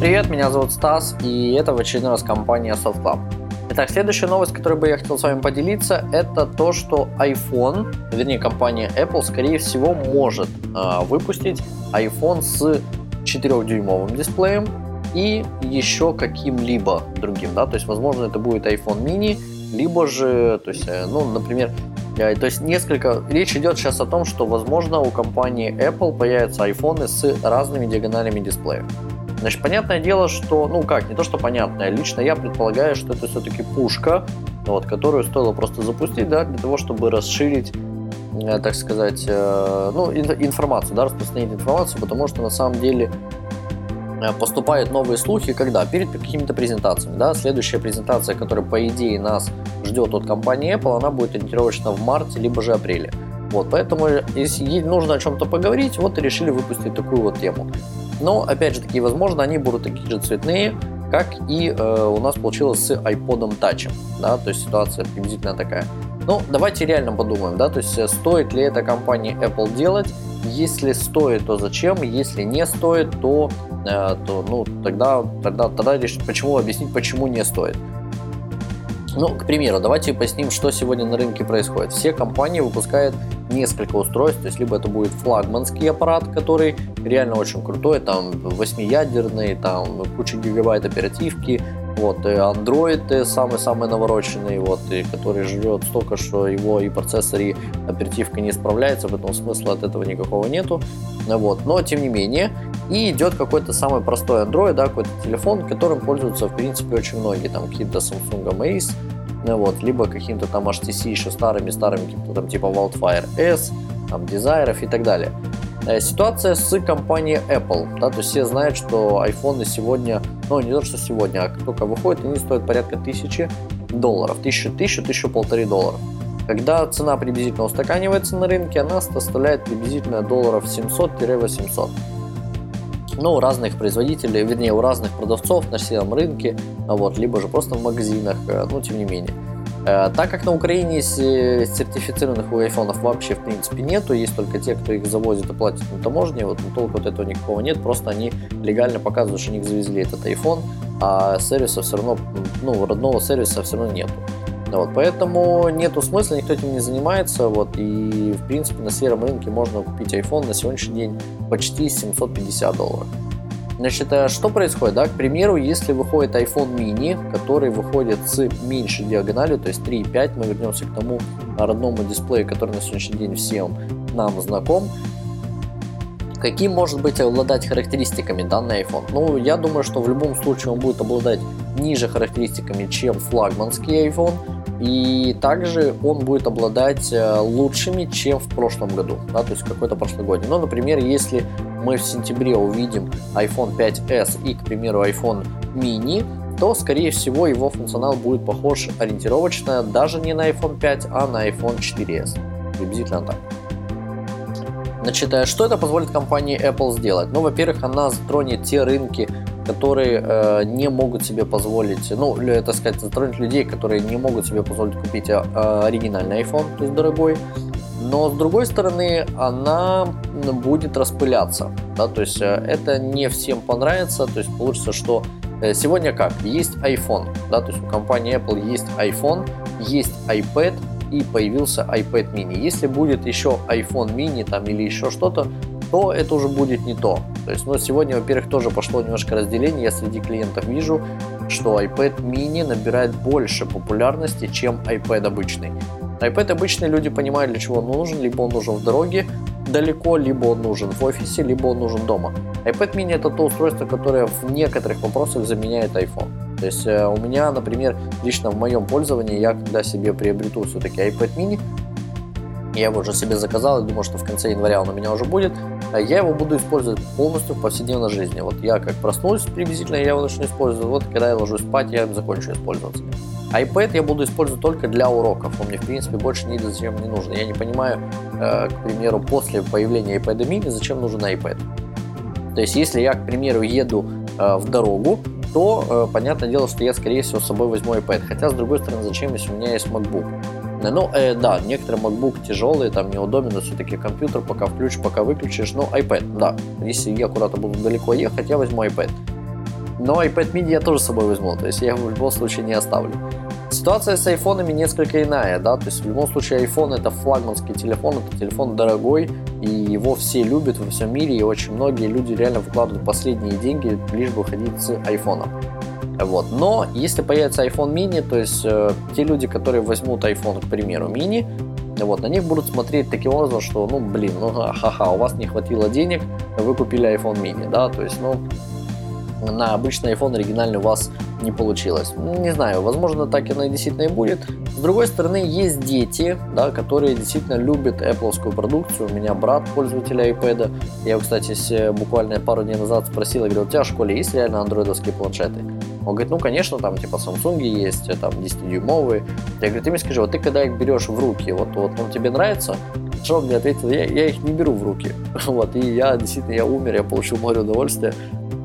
Привет, меня зовут Стас, и это в очередной раз компания SoftClub. Итак, следующая новость, которой бы я хотел с вами поделиться, это то, что iPhone, вернее компания Apple, скорее всего, может э, выпустить iPhone с 4-дюймовым дисплеем и еще каким-либо другим, да, то есть, возможно, это будет iPhone mini, либо же, то есть, э, ну, например, э, то есть несколько... Речь идет сейчас о том, что, возможно, у компании Apple появятся айфоны с разными диагоналями дисплеев. Значит, понятное дело, что, ну как, не то, что понятное, лично я предполагаю, что это все-таки пушка, вот, которую стоило просто запустить, да, для того, чтобы расширить э, так сказать, э, ну, информацию, да, распространить информацию, потому что на самом деле э, поступают новые слухи, когда? Перед какими-то презентациями, да, следующая презентация, которая, по идее, нас ждет от компании Apple, она будет ориентировочно в марте, либо же апреле. Вот, поэтому, если нужно о чем-то поговорить, вот и решили выпустить такую вот тему. Но, опять же таки, возможно, они будут такие же цветные, как и э, у нас получилось с iPod Touch. Да, то есть ситуация приблизительно такая. Ну, давайте реально подумаем, да, то есть э, стоит ли это компании Apple делать, если стоит, то зачем, если не стоит, то, э, то ну, тогда, тогда, тогда решить, почему, объяснить, почему не стоит. Ну, к примеру, давайте поясним, что сегодня на рынке происходит. Все компании выпускают несколько устройств, то есть либо это будет флагманский аппарат, который реально очень крутой, там 8-ядерный, там куча гигабайт оперативки, вот, и Android самый-самый навороченный, вот, и который живет столько, что его и процессор, и оперативка не справляется, поэтому смысла от этого никакого нету. Вот, но тем не менее, и идет какой-то самый простой Android, да, какой-то телефон, которым пользуются, в принципе, очень многие, там, какие-то Samsung Ace, вот, либо каким-то там HTC еще старыми-старыми, там типа Wildfire S, там, Desire и так далее. Э, ситуация с компанией Apple, да, то есть все знают, что iPhone сегодня, ну не то, что сегодня, а как только выходят, они стоят порядка тысячи долларов, тысячу, тысячу, тысячу полторы долларов. Когда цена приблизительно устаканивается на рынке, она составляет приблизительно долларов 700-800 ну, у разных производителей, вернее, у разных продавцов на сером рынке, вот, либо же просто в магазинах, э, но тем не менее. Э, так как на Украине сертифицированных айфонов вообще в принципе нету, есть только те, кто их завозит и платит на таможне, вот но толку от этого никакого нет, просто они легально показывают, что у них завезли этот iPhone, а сервиса все равно, ну, родного сервиса все равно нету. Вот, поэтому нету смысла, никто этим не занимается. Вот, и в принципе на сером рынке можно купить iPhone на сегодняшний день почти 750 долларов. Значит, э, что происходит? Да? К примеру, если выходит iPhone mini, который выходит с меньшей диагональю, то есть 3,5, мы вернемся к тому родному дисплею, который на сегодняшний день всем нам знаком, Каким может быть обладать характеристиками данный iPhone? Ну, я думаю, что в любом случае он будет обладать ниже характеристиками, чем флагманский iPhone, и также он будет обладать э, лучшими, чем в прошлом году, да, то есть какой-то прошлогодний. Ну, например, если мы в сентябре увидим iPhone 5s и, к примеру, iPhone mini, то, скорее всего, его функционал будет похож ориентировочно даже не на iPhone 5, а на iPhone 4s. Приблизительно так. Значит, э, что это позволит компании Apple сделать? Ну, во-первых, она затронет те рынки, которые э, не могут себе позволить, ну, это сказать, затронуть людей, которые не могут себе позволить купить э, оригинальный iPhone, то есть дорогой. Но с другой стороны, она будет распыляться, да, то есть э, это не всем понравится, то есть получится, что э, сегодня как? Есть iPhone, да, то есть у компании Apple есть iPhone, есть iPad, и появился iPad mini. Если будет еще iPhone mini там или еще что-то, то это уже будет не то. То есть, ну, сегодня, во-первых, тоже пошло немножко разделение. Я среди клиентов вижу, что iPad mini набирает больше популярности, чем iPad обычный. iPad обычный люди понимают, для чего он нужен. Либо он нужен в дороге далеко, либо он нужен в офисе, либо он нужен дома. iPad mini это то устройство, которое в некоторых вопросах заменяет iPhone. То есть э, у меня, например, лично в моем пользовании, я когда себе приобрету все-таки iPad mini, я его уже себе заказал и думаю, что в конце января он у меня уже будет. А я его буду использовать полностью в повседневной жизни. Вот я как проснусь приблизительно, я его начну использовать. Вот когда я ложусь спать, я им закончу использоваться. iPad я буду использовать только для уроков. Он мне, в принципе, больше ни зачем не нужен. Я не понимаю, э, к примеру, после появления iPad mini, зачем нужен iPad. То есть, если я, к примеру, еду э, в дорогу, то э, понятное дело, что я, скорее всего, с собой возьму iPad. Хотя, с другой стороны, зачем, если у меня есть MacBook? Ну, э, да, некоторые MacBook тяжелые, там неудобно, но все-таки компьютер, пока включишь, пока выключишь. Ну, iPad, да. Если я куда-то буду далеко ехать, я возьму iPad. Но iPad mini я тоже с собой возьму, то есть я его в любом случае не оставлю. Ситуация с айфонами несколько иная, да, то есть в любом случае iPhone это флагманский телефон, это телефон дорогой, и его все любят во всем мире, и очень многие люди реально вкладывают последние деньги, лишь бы ходить с айфоном. Вот. Но если появится iPhone mini, то есть э, те люди, которые возьмут iPhone, к примеру, mini, вот, на них будут смотреть таким образом, что, ну, блин, ну, ха-ха, у вас не хватило денег, вы купили iPhone mini, да, то есть, ну, на обычный iPhone оригинальный у вас не получилось. Ну, не знаю, возможно, так и действительно и будет. С другой стороны, есть дети, да, которые действительно любят Apple продукцию. У меня брат пользователь iPad. Я его, кстати, буквально пару дней назад спросил, я говорю, у тебя в школе есть реально андроидовские планшеты? Он говорит, ну, конечно, там типа Samsung есть, там 10-дюймовые. Я говорю, ты мне скажи, вот ты когда их берешь в руки, вот, вот он тебе нравится? Он мне ответил, я, я их не беру в руки. Вот, и я действительно, я умер, я получил море удовольствия.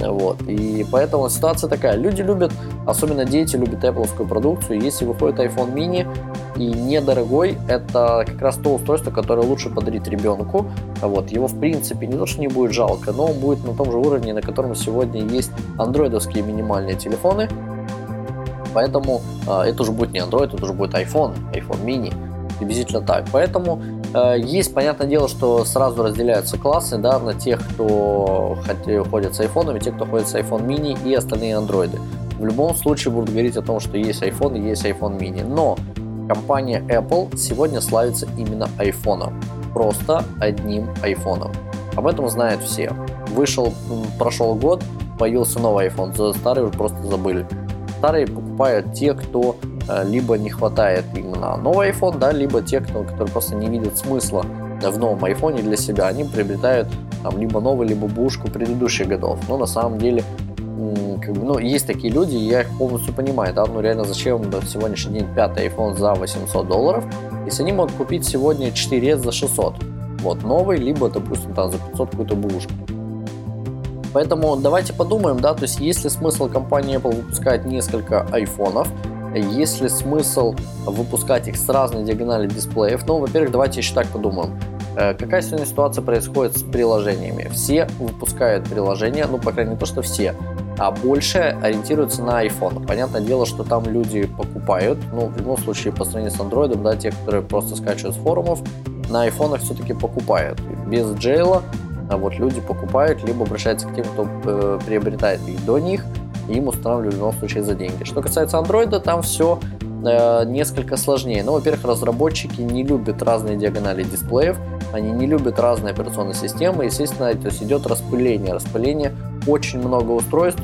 Вот. И поэтому ситуация такая. Люди любят, особенно дети любят Apple продукцию. Если выходит iPhone mini и недорогой, это как раз то устройство, которое лучше подарить ребенку. Вот. Его в принципе не то, что не будет жалко, но он будет на том же уровне, на котором сегодня есть андроидовские минимальные телефоны. Поэтому э, это уже будет не Android, это уже будет iPhone, iPhone mini. Приблизительно так. Поэтому Э, есть, понятное дело, что сразу разделяются классы да, на тех, кто ходит с iPhone, и те, кто ходит с iPhone mini и остальные андроиды. В любом случае будут говорить о том, что есть iPhone и есть iPhone mini. Но компания Apple сегодня славится именно iPhone. Просто одним iPhone. Об этом знают все. Вышел, прошел год, появился новый iPhone, старый просто забыли. Старые покупают те, кто либо не хватает именно новый iPhone, да, либо те, кто, которые просто не видят смысла в новом iPhone для себя, они приобретают там, либо новый, либо бушку предыдущих годов. Но на самом деле как бы, ну, есть такие люди, я их полностью понимаю, да, ну реально зачем на сегодняшний день пятый iPhone за 800 долларов, если они могут купить сегодня 4s за 600, вот, новый, либо, допустим, там за 500 какую-то бушку. Поэтому давайте подумаем, да, то есть есть ли смысл компании Apple выпускать несколько айфонов, есть ли смысл выпускать их с разной диагонали дисплеев? Ну, во-первых, давайте еще так подумаем. Э, какая сегодня ситуация происходит с приложениями? Все выпускают приложения, ну, по крайней мере, то, что все, а больше ориентируются на iPhone. Понятное дело, что там люди покупают, ну, в любом случае, по сравнению с Android, да, те, которые просто скачивают с форумов, на айфонах все-таки покупают. Без джейла а вот люди покупают, либо обращаются к тем, кто э, приобретает их до них – им устанавливают в любом случае за деньги. Что касается Android, там все э, несколько сложнее. Ну, во-первых, разработчики не любят разные диагонали дисплеев, они не любят разные операционные системы, естественно, то есть идет распыление. Распыление очень много устройств,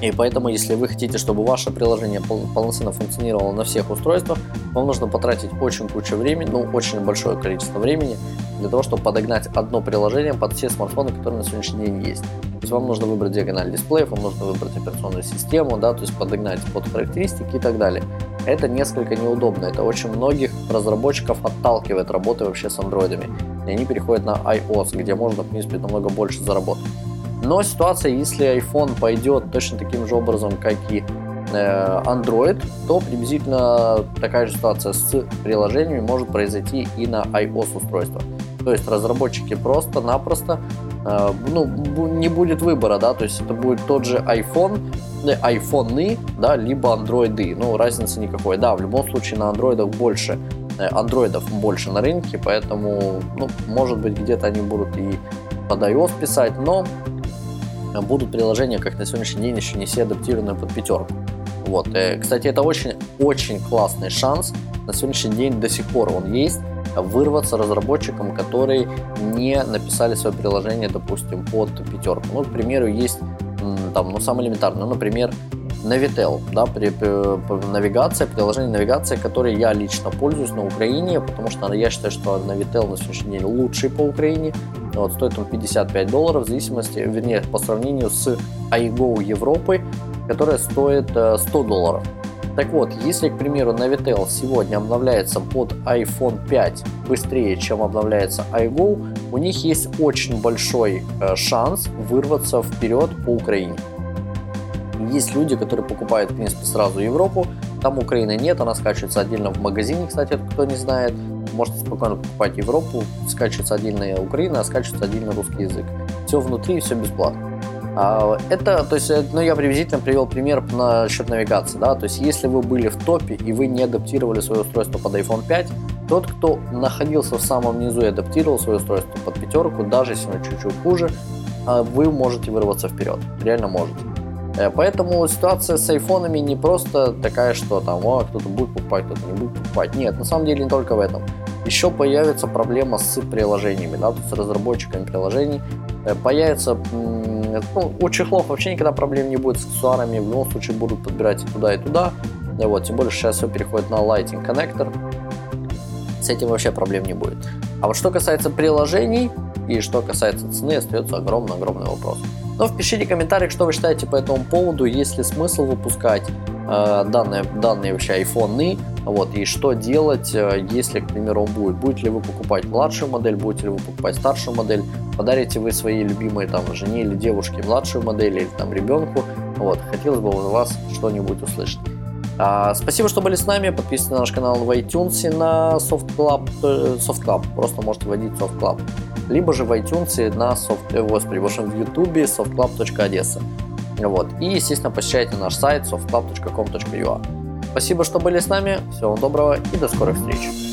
и поэтому, если вы хотите, чтобы ваше приложение полноценно функционировало на всех устройствах, вам нужно потратить очень кучу времени, ну, очень большое количество времени для того, чтобы подогнать одно приложение под все смартфоны, которые на сегодняшний день есть. То есть вам нужно выбрать диагональ дисплеев, вам нужно выбрать операционную систему, да, то есть подогнать под характеристики и так далее. Это несколько неудобно, это очень многих разработчиков отталкивает работы вообще с андроидами. И они переходят на iOS, где можно, в принципе, намного больше заработать. Но ситуация, если iPhone пойдет точно таким же образом, как и э, Android, то приблизительно такая же ситуация с приложениями может произойти и на iOS устройствах. То есть разработчики просто-напросто ну, не будет выбора, да, то есть это будет тот же iPhone, э, iPhone, да, либо андроиды, ну, разницы никакой. Да, в любом случае на андроидах больше, андроидов больше на рынке, поэтому, ну, может быть, где-то они будут и под iOS писать, но будут приложения, как на сегодняшний день, еще не все адаптированы под пятерку. Вот. Э, кстати, это очень-очень классный шанс. На сегодняшний день до сих пор он есть вырваться разработчикам, которые не написали свое приложение, допустим, под пятерку. Ну, к примеру, есть там, ну, самое элементарное, ну, например, Navitel, да, при, при, навигация, приложение навигации, которое я лично пользуюсь на Украине, потому что я считаю, что Navitel на сегодняшний день лучший по Украине. Вот, стоит он 55 долларов в зависимости, вернее, по сравнению с iGo Европы, которая стоит 100 э, долларов. Так вот, если, к примеру, Navitel сегодня обновляется под iPhone 5 быстрее, чем обновляется iGo, у них есть очень большой э, шанс вырваться вперед по Украине. Есть люди, которые покупают, в принципе, сразу Европу. Там Украины нет, она скачивается отдельно в магазине, кстати, кто не знает. Можете спокойно покупать Европу, скачивается отдельная Украина, а скачивается отдельно русский язык. Все внутри, все бесплатно. А, это, то есть, ну, я приблизительно привел пример насчет навигации, да, то есть, если вы были в топе и вы не адаптировали свое устройство под iPhone 5, тот, кто находился в самом низу и адаптировал свое устройство под пятерку, даже если оно чуть-чуть хуже, а, вы можете вырваться вперед, реально можете. Э, поэтому ситуация с айфонами не просто такая, что там, о, кто-то будет покупать, кто-то не будет покупать. Нет, на самом деле не только в этом. Еще появится проблема с приложениями, да, с разработчиками приложений. Э, ну, у чехлов вообще никогда проблем не будет с аксессуарами, в любом случае будут подбирать и туда, и туда. Да, вот, тем более сейчас все переходит на Lighting коннектор. С этим вообще проблем не будет. А вот что касается приложений и что касается цены, остается огромный-огромный вопрос. Но пишите комментарии, что вы считаете по этому поводу, есть ли смысл выпускать э, данные, данные вообще айфоны, вот, и что делать, э, если, к примеру, он будет. Будете ли вы покупать младшую модель, будете ли вы покупать старшую модель, подарите вы своей любимой там жене или девушке младшую модель или там ребенку, вот, хотелось бы у вас что-нибудь услышать. А, спасибо, что были с нами. Подписывайтесь на наш канал в iTunes на Soft Club. Э, Soft Club. Просто можете вводить Soft Club либо же в iTunes на софт, э, господи, в общем, в YouTube softclub.одесса. Вот. И, естественно, посещайте наш сайт softclub.com.ua. Спасибо, что были с нами. Всего доброго и до скорых встреч.